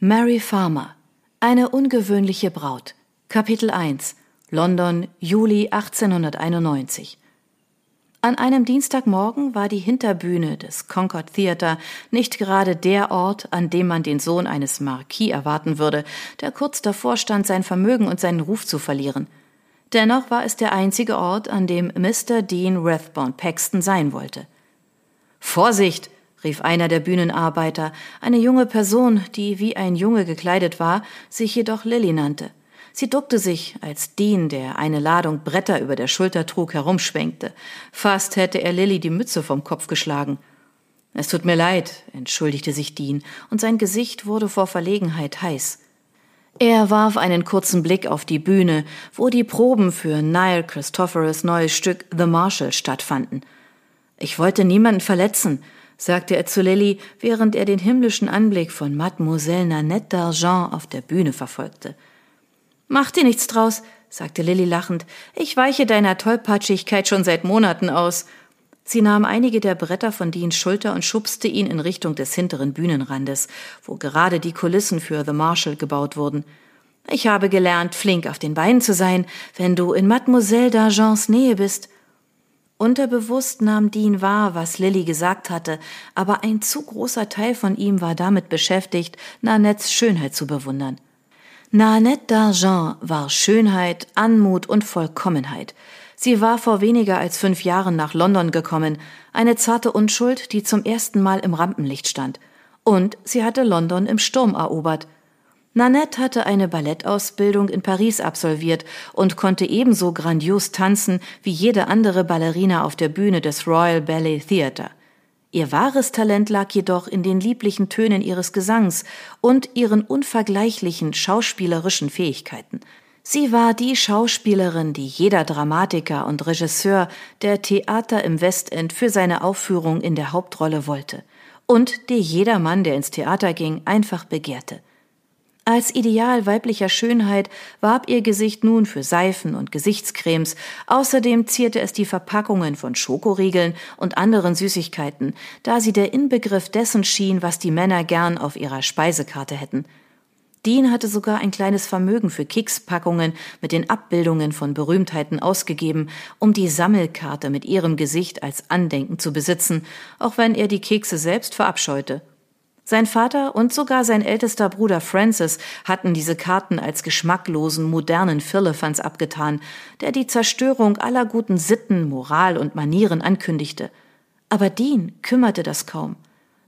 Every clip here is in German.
Mary Farmer Eine ungewöhnliche Braut Kapitel 1 London, Juli 1891 An einem Dienstagmorgen war die Hinterbühne des Concord Theatre nicht gerade der Ort, an dem man den Sohn eines Marquis erwarten würde, der kurz davor stand, sein Vermögen und seinen Ruf zu verlieren. Dennoch war es der einzige Ort, an dem Mr. Dean Rathbone Paxton sein wollte. Vorsicht! Rief einer der Bühnenarbeiter, eine junge Person, die wie ein Junge gekleidet war, sich jedoch Lilly nannte. Sie duckte sich, als Dean, der eine Ladung Bretter über der Schulter trug, herumschwenkte. Fast hätte er Lilly die Mütze vom Kopf geschlagen. Es tut mir leid, entschuldigte sich Dean, und sein Gesicht wurde vor Verlegenheit heiß. Er warf einen kurzen Blick auf die Bühne, wo die Proben für Niall Christophorus neues Stück The Marshal stattfanden. Ich wollte niemanden verletzen, sagte er zu Lilly, während er den himmlischen Anblick von Mademoiselle Nanette d'Argent auf der Bühne verfolgte. Mach dir nichts draus, sagte Lilly lachend. Ich weiche deiner Tollpatschigkeit schon seit Monaten aus. Sie nahm einige der Bretter von Deans Schulter und schubste ihn in Richtung des hinteren Bühnenrandes, wo gerade die Kulissen für The Marshal gebaut wurden. Ich habe gelernt, flink auf den Beinen zu sein, wenn du in Mademoiselle d'Argents Nähe bist. Unterbewusst nahm Dean wahr, was Lilly gesagt hatte, aber ein zu großer Teil von ihm war damit beschäftigt, Nanettes Schönheit zu bewundern. Nanette d'Argent war Schönheit, Anmut und Vollkommenheit. Sie war vor weniger als fünf Jahren nach London gekommen, eine zarte Unschuld, die zum ersten Mal im Rampenlicht stand. Und sie hatte London im Sturm erobert. Nanette hatte eine Ballettausbildung in Paris absolviert und konnte ebenso grandios tanzen wie jede andere Ballerina auf der Bühne des Royal Ballet Theatre. Ihr wahres Talent lag jedoch in den lieblichen Tönen ihres Gesangs und ihren unvergleichlichen schauspielerischen Fähigkeiten. Sie war die Schauspielerin, die jeder Dramatiker und Regisseur der Theater im Westend für seine Aufführung in der Hauptrolle wollte und die jeder Mann, der ins Theater ging, einfach begehrte. Als Ideal weiblicher Schönheit warb ihr Gesicht nun für Seifen und Gesichtscremes, außerdem zierte es die Verpackungen von Schokoriegeln und anderen Süßigkeiten, da sie der Inbegriff dessen schien, was die Männer gern auf ihrer Speisekarte hätten. Dean hatte sogar ein kleines Vermögen für Kekspackungen mit den Abbildungen von Berühmtheiten ausgegeben, um die Sammelkarte mit ihrem Gesicht als Andenken zu besitzen, auch wenn er die Kekse selbst verabscheute. Sein Vater und sogar sein ältester Bruder Francis hatten diese Karten als geschmacklosen, modernen Firlefanz abgetan, der die Zerstörung aller guten Sitten, Moral und Manieren ankündigte. Aber Dean kümmerte das kaum.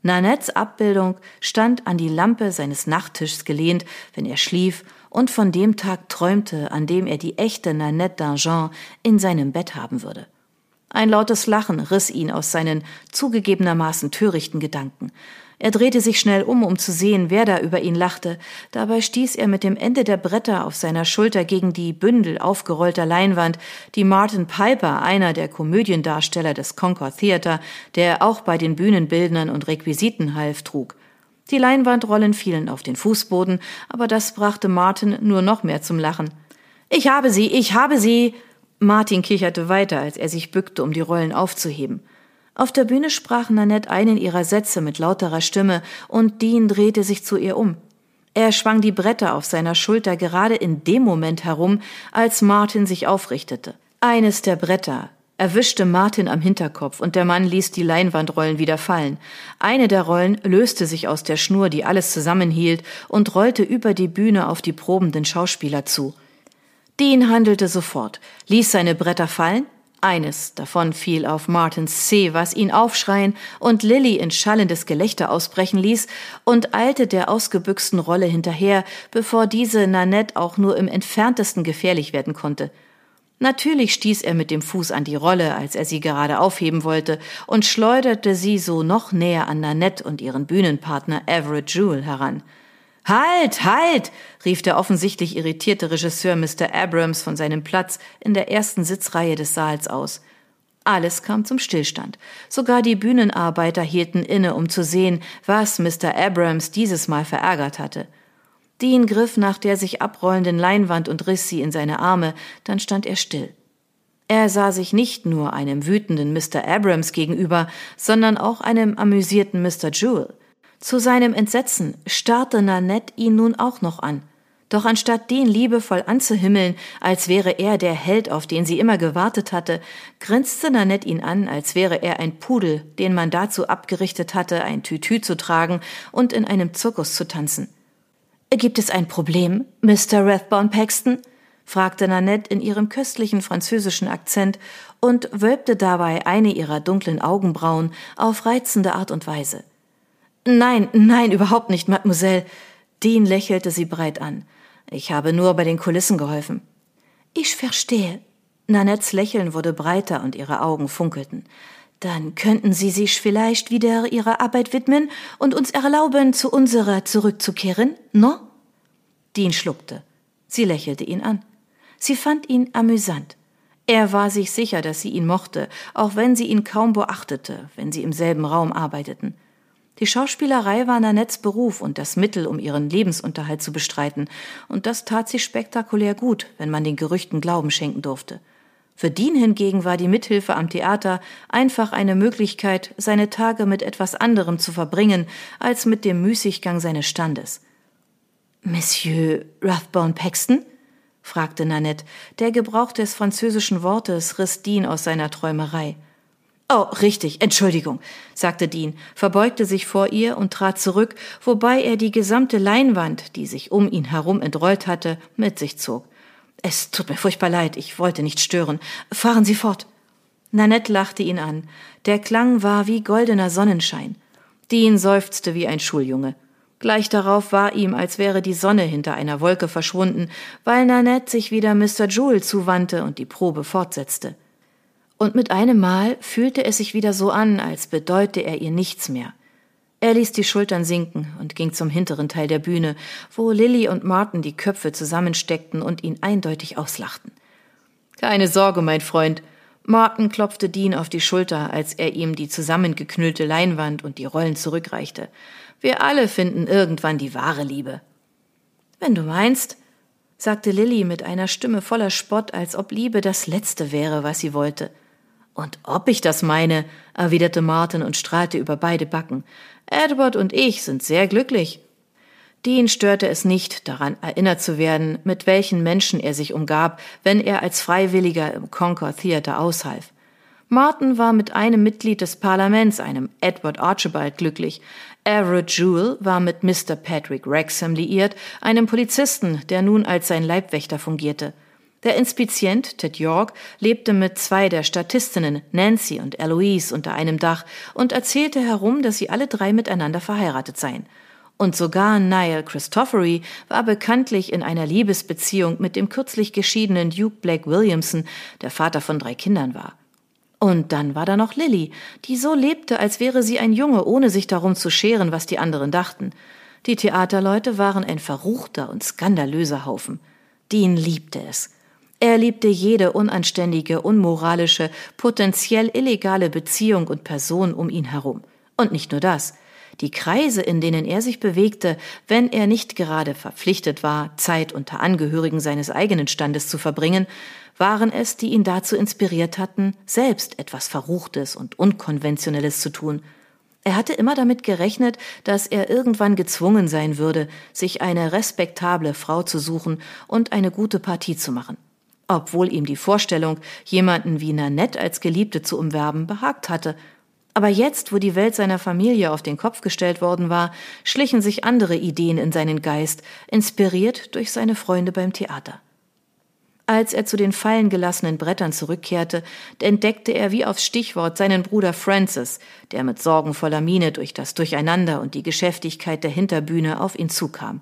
Nanettes Abbildung stand an die Lampe seines Nachttischs gelehnt, wenn er schlief und von dem Tag träumte, an dem er die echte Nanette d'Argent in seinem Bett haben würde. Ein lautes Lachen riss ihn aus seinen zugegebenermaßen törichten Gedanken. Er drehte sich schnell um, um zu sehen, wer da über ihn lachte. Dabei stieß er mit dem Ende der Bretter auf seiner Schulter gegen die Bündel aufgerollter Leinwand, die Martin Piper, einer der Komödiendarsteller des Concord Theatre, der auch bei den Bühnenbildnern und Requisiten half, trug. Die Leinwandrollen fielen auf den Fußboden, aber das brachte Martin nur noch mehr zum Lachen. Ich habe sie, ich habe sie! Martin kicherte weiter, als er sich bückte, um die Rollen aufzuheben. Auf der Bühne sprach Nanette einen ihrer Sätze mit lauterer Stimme und Dean drehte sich zu ihr um. Er schwang die Bretter auf seiner Schulter gerade in dem Moment herum, als Martin sich aufrichtete. Eines der Bretter erwischte Martin am Hinterkopf und der Mann ließ die Leinwandrollen wieder fallen. Eine der Rollen löste sich aus der Schnur, die alles zusammenhielt, und rollte über die Bühne auf die probenden Schauspieler zu. Dean handelte sofort, ließ seine Bretter fallen, eines davon fiel auf Martins C., was ihn aufschreien und Lilly in schallendes Gelächter ausbrechen ließ, und eilte der ausgebüxten Rolle hinterher, bevor diese Nanette auch nur im entferntesten gefährlich werden konnte. Natürlich stieß er mit dem Fuß an die Rolle, als er sie gerade aufheben wollte, und schleuderte sie so noch näher an Nanette und ihren Bühnenpartner Everett Jewell heran. Halt, halt! rief der offensichtlich irritierte Regisseur Mr. Abrams von seinem Platz in der ersten Sitzreihe des Saals aus. Alles kam zum Stillstand. Sogar die Bühnenarbeiter hielten inne, um zu sehen, was Mr. Abrams dieses Mal verärgert hatte. Dean griff nach der sich abrollenden Leinwand und riss sie in seine Arme, dann stand er still. Er sah sich nicht nur einem wütenden Mr. Abrams gegenüber, sondern auch einem amüsierten Mr. Jewell. Zu seinem Entsetzen starrte Nanette ihn nun auch noch an. Doch anstatt den liebevoll anzuhimmeln, als wäre er der Held, auf den sie immer gewartet hatte, grinste Nanette ihn an, als wäre er ein Pudel, den man dazu abgerichtet hatte, ein Tütü zu tragen und in einem Zirkus zu tanzen. Gibt es ein Problem, Mr. Rathbone Paxton? fragte Nanette in ihrem köstlichen französischen Akzent und wölbte dabei eine ihrer dunklen Augenbrauen auf reizende Art und Weise. Nein, nein, überhaupt nicht, Mademoiselle. Dean lächelte sie breit an. Ich habe nur bei den Kulissen geholfen. Ich verstehe. Nanettes Lächeln wurde breiter und ihre Augen funkelten. Dann könnten Sie sich vielleicht wieder Ihrer Arbeit widmen und uns erlauben, zu unserer zurückzukehren, no? Dean schluckte. Sie lächelte ihn an. Sie fand ihn amüsant. Er war sich sicher, dass sie ihn mochte, auch wenn sie ihn kaum beachtete, wenn sie im selben Raum arbeiteten. Die Schauspielerei war Nanettes Beruf und das Mittel, um ihren Lebensunterhalt zu bestreiten, und das tat sie spektakulär gut, wenn man den Gerüchten Glauben schenken durfte. Für Dean hingegen war die Mithilfe am Theater einfach eine Möglichkeit, seine Tage mit etwas anderem zu verbringen, als mit dem Müßiggang seines Standes. Monsieur Rathbone Paxton? fragte Nanette. Der Gebrauch des französischen Wortes riss Dean aus seiner Träumerei. Oh, richtig, Entschuldigung, sagte Dean, verbeugte sich vor ihr und trat zurück, wobei er die gesamte Leinwand, die sich um ihn herum entrollt hatte, mit sich zog. Es tut mir furchtbar leid, ich wollte nicht stören. Fahren Sie fort. Nanette lachte ihn an. Der Klang war wie goldener Sonnenschein. Dean seufzte wie ein Schuljunge. Gleich darauf war ihm, als wäre die Sonne hinter einer Wolke verschwunden, weil Nanette sich wieder Mr. Jewel zuwandte und die Probe fortsetzte und mit einem Mal fühlte es sich wieder so an, als bedeute er ihr nichts mehr. Er ließ die Schultern sinken und ging zum hinteren Teil der Bühne, wo Lilly und Martin die Köpfe zusammensteckten und ihn eindeutig auslachten. Keine Sorge, mein Freund. Martin klopfte Dean auf die Schulter, als er ihm die zusammengeknüllte Leinwand und die Rollen zurückreichte. Wir alle finden irgendwann die wahre Liebe. Wenn du meinst, sagte Lilly mit einer Stimme voller Spott, als ob Liebe das Letzte wäre, was sie wollte. Und ob ich das meine, erwiderte Martin und strahlte über beide Backen. Edward und ich sind sehr glücklich. Dean störte es nicht, daran erinnert zu werden, mit welchen Menschen er sich umgab, wenn er als Freiwilliger im Concord Theater aushalf. Martin war mit einem Mitglied des Parlaments, einem Edward Archibald, glücklich. Everett Jewell war mit Mr. Patrick Wrexham liiert, einem Polizisten, der nun als sein Leibwächter fungierte. Der Inspizient Ted York lebte mit zwei der Statistinnen Nancy und Eloise unter einem Dach und erzählte herum, dass sie alle drei miteinander verheiratet seien. Und sogar Niall Christophery war bekanntlich in einer Liebesbeziehung mit dem kürzlich geschiedenen Duke Blake Williamson, der Vater von drei Kindern war. Und dann war da noch Lilly, die so lebte, als wäre sie ein Junge, ohne sich darum zu scheren, was die anderen dachten. Die Theaterleute waren ein verruchter und skandalöser Haufen. Dean liebte es. Er liebte jede unanständige, unmoralische, potenziell illegale Beziehung und Person um ihn herum. Und nicht nur das. Die Kreise, in denen er sich bewegte, wenn er nicht gerade verpflichtet war, Zeit unter Angehörigen seines eigenen Standes zu verbringen, waren es, die ihn dazu inspiriert hatten, selbst etwas Verruchtes und Unkonventionelles zu tun. Er hatte immer damit gerechnet, dass er irgendwann gezwungen sein würde, sich eine respektable Frau zu suchen und eine gute Partie zu machen obwohl ihm die Vorstellung, jemanden wie Nanette als Geliebte zu umwerben, behagt hatte. Aber jetzt, wo die Welt seiner Familie auf den Kopf gestellt worden war, schlichen sich andere Ideen in seinen Geist, inspiriert durch seine Freunde beim Theater. Als er zu den fallen gelassenen Brettern zurückkehrte, entdeckte er wie aufs Stichwort seinen Bruder Francis, der mit sorgenvoller Miene durch das Durcheinander und die Geschäftigkeit der Hinterbühne auf ihn zukam.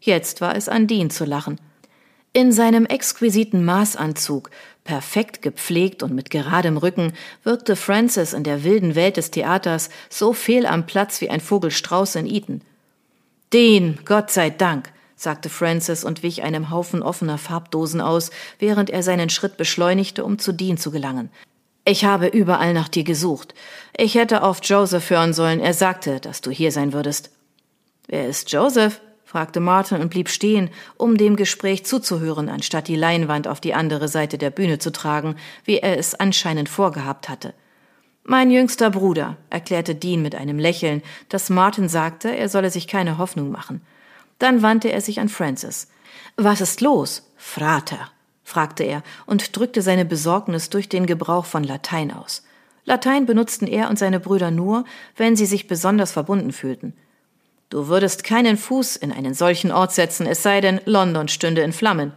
Jetzt war es an Dean zu lachen – in seinem exquisiten Maßanzug, perfekt gepflegt und mit geradem Rücken, wirkte Francis in der wilden Welt des Theaters so fehl am Platz wie ein Vogelstrauß in Eton. Den, Gott sei Dank, sagte Francis und wich einem Haufen offener Farbdosen aus, während er seinen Schritt beschleunigte, um zu Dean zu gelangen. Ich habe überall nach dir gesucht. Ich hätte auf Joseph hören sollen. Er sagte, dass du hier sein würdest. Wer ist Joseph? Fragte Martin und blieb stehen, um dem Gespräch zuzuhören, anstatt die Leinwand auf die andere Seite der Bühne zu tragen, wie er es anscheinend vorgehabt hatte. Mein jüngster Bruder, erklärte Dean mit einem Lächeln, das Martin sagte, er solle sich keine Hoffnung machen. Dann wandte er sich an Francis. Was ist los, Frater? fragte er und drückte seine Besorgnis durch den Gebrauch von Latein aus. Latein benutzten er und seine Brüder nur, wenn sie sich besonders verbunden fühlten. Du würdest keinen Fuß in einen solchen Ort setzen, es sei denn, London stünde in Flammen.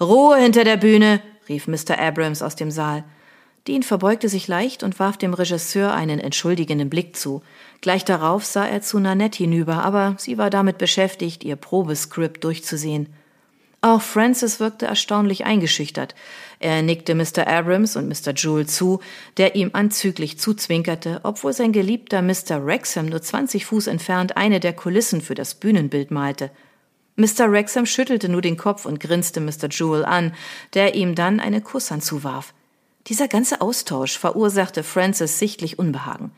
Ruhe hinter der Bühne, rief Mr. Abrams aus dem Saal. Dean verbeugte sich leicht und warf dem Regisseur einen entschuldigenden Blick zu. Gleich darauf sah er zu Nanette hinüber, aber sie war damit beschäftigt, ihr Probeskript durchzusehen. Auch Francis wirkte erstaunlich eingeschüchtert. Er nickte Mr. Abrams und Mr. Jewell zu, der ihm anzüglich zuzwinkerte, obwohl sein geliebter Mr. Wrexham nur 20 Fuß entfernt eine der Kulissen für das Bühnenbild malte. Mr. Wrexham schüttelte nur den Kopf und grinste Mr. Jewell an, der ihm dann eine Kusshand zuwarf. Dieser ganze Austausch verursachte Francis sichtlich Unbehagen.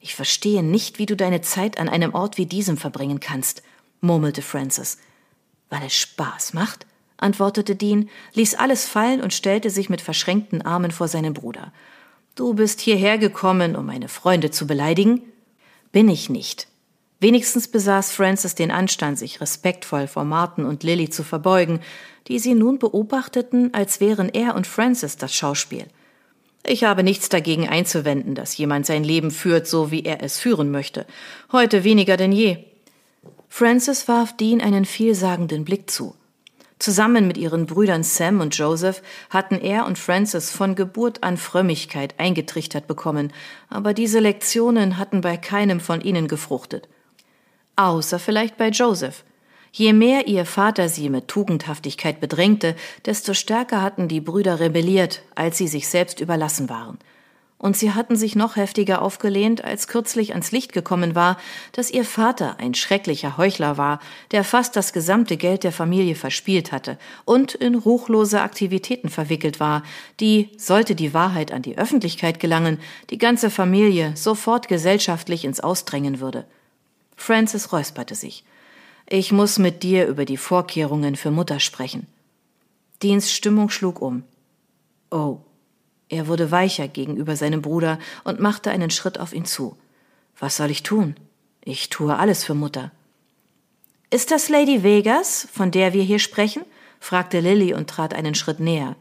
Ich verstehe nicht, wie du deine Zeit an einem Ort wie diesem verbringen kannst, murmelte Francis. Weil es Spaß macht? antwortete Dean, ließ alles fallen und stellte sich mit verschränkten Armen vor seinen Bruder. Du bist hierher gekommen, um meine Freunde zu beleidigen? Bin ich nicht. Wenigstens besaß Francis den Anstand, sich respektvoll vor Martin und Lily zu verbeugen, die sie nun beobachteten, als wären er und Francis das Schauspiel. Ich habe nichts dagegen einzuwenden, dass jemand sein Leben führt, so wie er es führen möchte. Heute weniger denn je. Francis warf Dean einen vielsagenden Blick zu. Zusammen mit ihren Brüdern Sam und Joseph hatten er und Francis von Geburt an Frömmigkeit eingetrichtert bekommen, aber diese Lektionen hatten bei keinem von ihnen gefruchtet. Außer vielleicht bei Joseph. Je mehr ihr Vater sie mit Tugendhaftigkeit bedrängte, desto stärker hatten die Brüder rebelliert, als sie sich selbst überlassen waren und sie hatten sich noch heftiger aufgelehnt, als kürzlich ans Licht gekommen war, dass ihr Vater ein schrecklicher Heuchler war, der fast das gesamte Geld der Familie verspielt hatte und in ruchlose Aktivitäten verwickelt war, die, sollte die Wahrheit an die Öffentlichkeit gelangen, die ganze Familie sofort gesellschaftlich ins Ausdrängen würde. Francis räusperte sich. Ich muss mit dir über die Vorkehrungen für Mutter sprechen. Deans Stimmung schlug um. Oh, er wurde weicher gegenüber seinem Bruder und machte einen Schritt auf ihn zu. Was soll ich tun? Ich tue alles für Mutter. Ist das Lady Vegas, von der wir hier sprechen? fragte Lilly und trat einen Schritt näher.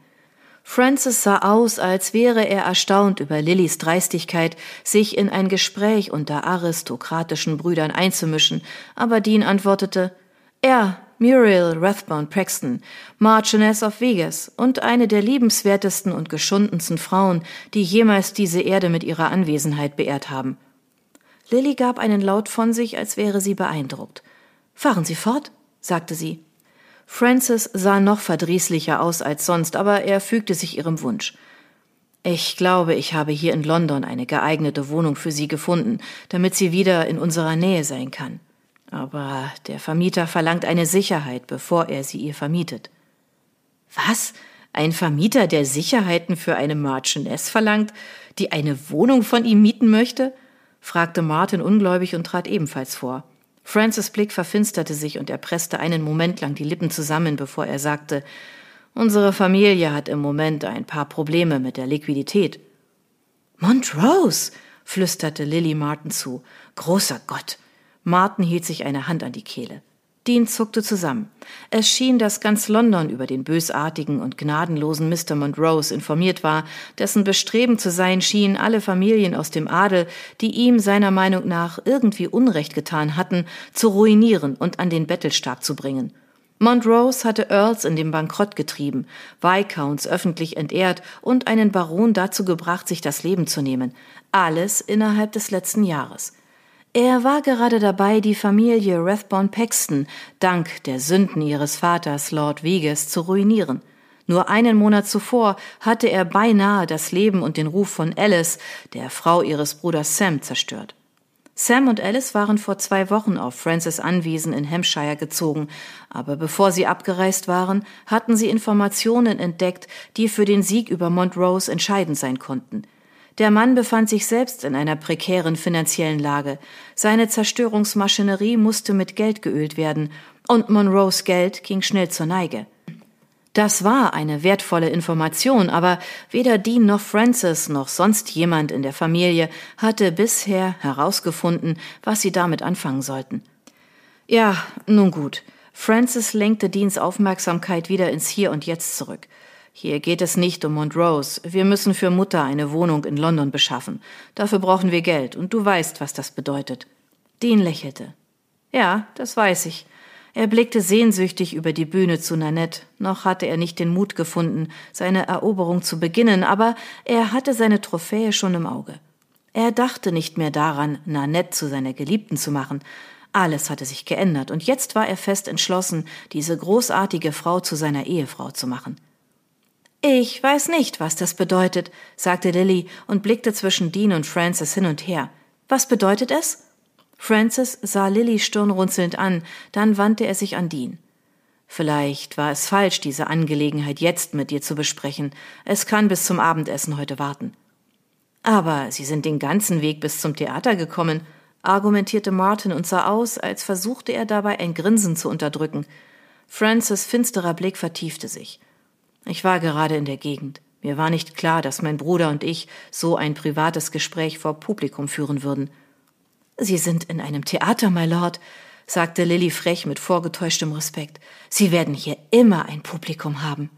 Francis sah aus, als wäre er erstaunt über Lillys Dreistigkeit, sich in ein Gespräch unter aristokratischen Brüdern einzumischen, aber Dean antwortete Er, Muriel Rathbone Paxton, Marchioness of Vegas und eine der liebenswertesten und geschundensten Frauen, die jemals diese Erde mit ihrer Anwesenheit beehrt haben. Lilly gab einen Laut von sich, als wäre sie beeindruckt. Fahren Sie fort, sagte sie. Francis sah noch verdrießlicher aus als sonst, aber er fügte sich ihrem Wunsch. Ich glaube, ich habe hier in London eine geeignete Wohnung für Sie gefunden, damit sie wieder in unserer Nähe sein kann. Aber der Vermieter verlangt eine Sicherheit, bevor er sie ihr vermietet. Was? Ein Vermieter, der Sicherheiten für eine Marchioness verlangt, die eine Wohnung von ihm mieten möchte? fragte Martin ungläubig und trat ebenfalls vor. Francis Blick verfinsterte sich und er presste einen Moment lang die Lippen zusammen, bevor er sagte, Unsere Familie hat im Moment ein paar Probleme mit der Liquidität. Montrose, flüsterte Lily Martin zu. Großer Gott, Martin hielt sich eine Hand an die Kehle. Dean zuckte zusammen. Es schien, dass ganz London über den bösartigen und gnadenlosen Mr. Montrose informiert war, dessen Bestreben zu sein schien, alle Familien aus dem Adel, die ihm seiner Meinung nach irgendwie Unrecht getan hatten, zu ruinieren und an den Bettelstab zu bringen. Montrose hatte Earls in den Bankrott getrieben, Viscounts öffentlich entehrt und einen Baron dazu gebracht, sich das Leben zu nehmen. Alles innerhalb des letzten Jahres. Er war gerade dabei, die Familie Rathbone Paxton dank der Sünden ihres Vaters Lord Vegas zu ruinieren. Nur einen Monat zuvor hatte er beinahe das Leben und den Ruf von Alice, der Frau ihres Bruders Sam, zerstört. Sam und Alice waren vor zwei Wochen auf Francis Anwesen in Hampshire gezogen, aber bevor sie abgereist waren, hatten sie Informationen entdeckt, die für den Sieg über Montrose entscheidend sein konnten. Der Mann befand sich selbst in einer prekären finanziellen Lage. Seine Zerstörungsmaschinerie musste mit Geld geölt werden, und Monroes Geld ging schnell zur Neige. Das war eine wertvolle Information, aber weder Dean noch Francis noch sonst jemand in der Familie hatte bisher herausgefunden, was sie damit anfangen sollten. Ja, nun gut. Francis lenkte Deans Aufmerksamkeit wieder ins Hier und Jetzt zurück. Hier geht es nicht um Montrose. Wir müssen für Mutter eine Wohnung in London beschaffen. Dafür brauchen wir Geld, und du weißt, was das bedeutet. Dean lächelte. Ja, das weiß ich. Er blickte sehnsüchtig über die Bühne zu Nanette. Noch hatte er nicht den Mut gefunden, seine Eroberung zu beginnen, aber er hatte seine Trophäe schon im Auge. Er dachte nicht mehr daran, Nanette zu seiner Geliebten zu machen. Alles hatte sich geändert, und jetzt war er fest entschlossen, diese großartige Frau zu seiner Ehefrau zu machen. Ich weiß nicht, was das bedeutet, sagte Lilly und blickte zwischen Dean und Francis hin und her. Was bedeutet es? Francis sah Lilly stirnrunzelnd an, dann wandte er sich an Dean. Vielleicht war es falsch, diese Angelegenheit jetzt mit dir zu besprechen. Es kann bis zum Abendessen heute warten. Aber Sie sind den ganzen Weg bis zum Theater gekommen, argumentierte Martin und sah aus, als versuchte er dabei ein Grinsen zu unterdrücken. Francis finsterer Blick vertiefte sich. Ich war gerade in der Gegend. Mir war nicht klar, dass mein Bruder und ich so ein privates Gespräch vor Publikum führen würden. Sie sind in einem Theater, my Lord, sagte Lilly frech mit vorgetäuschtem Respekt. Sie werden hier immer ein Publikum haben.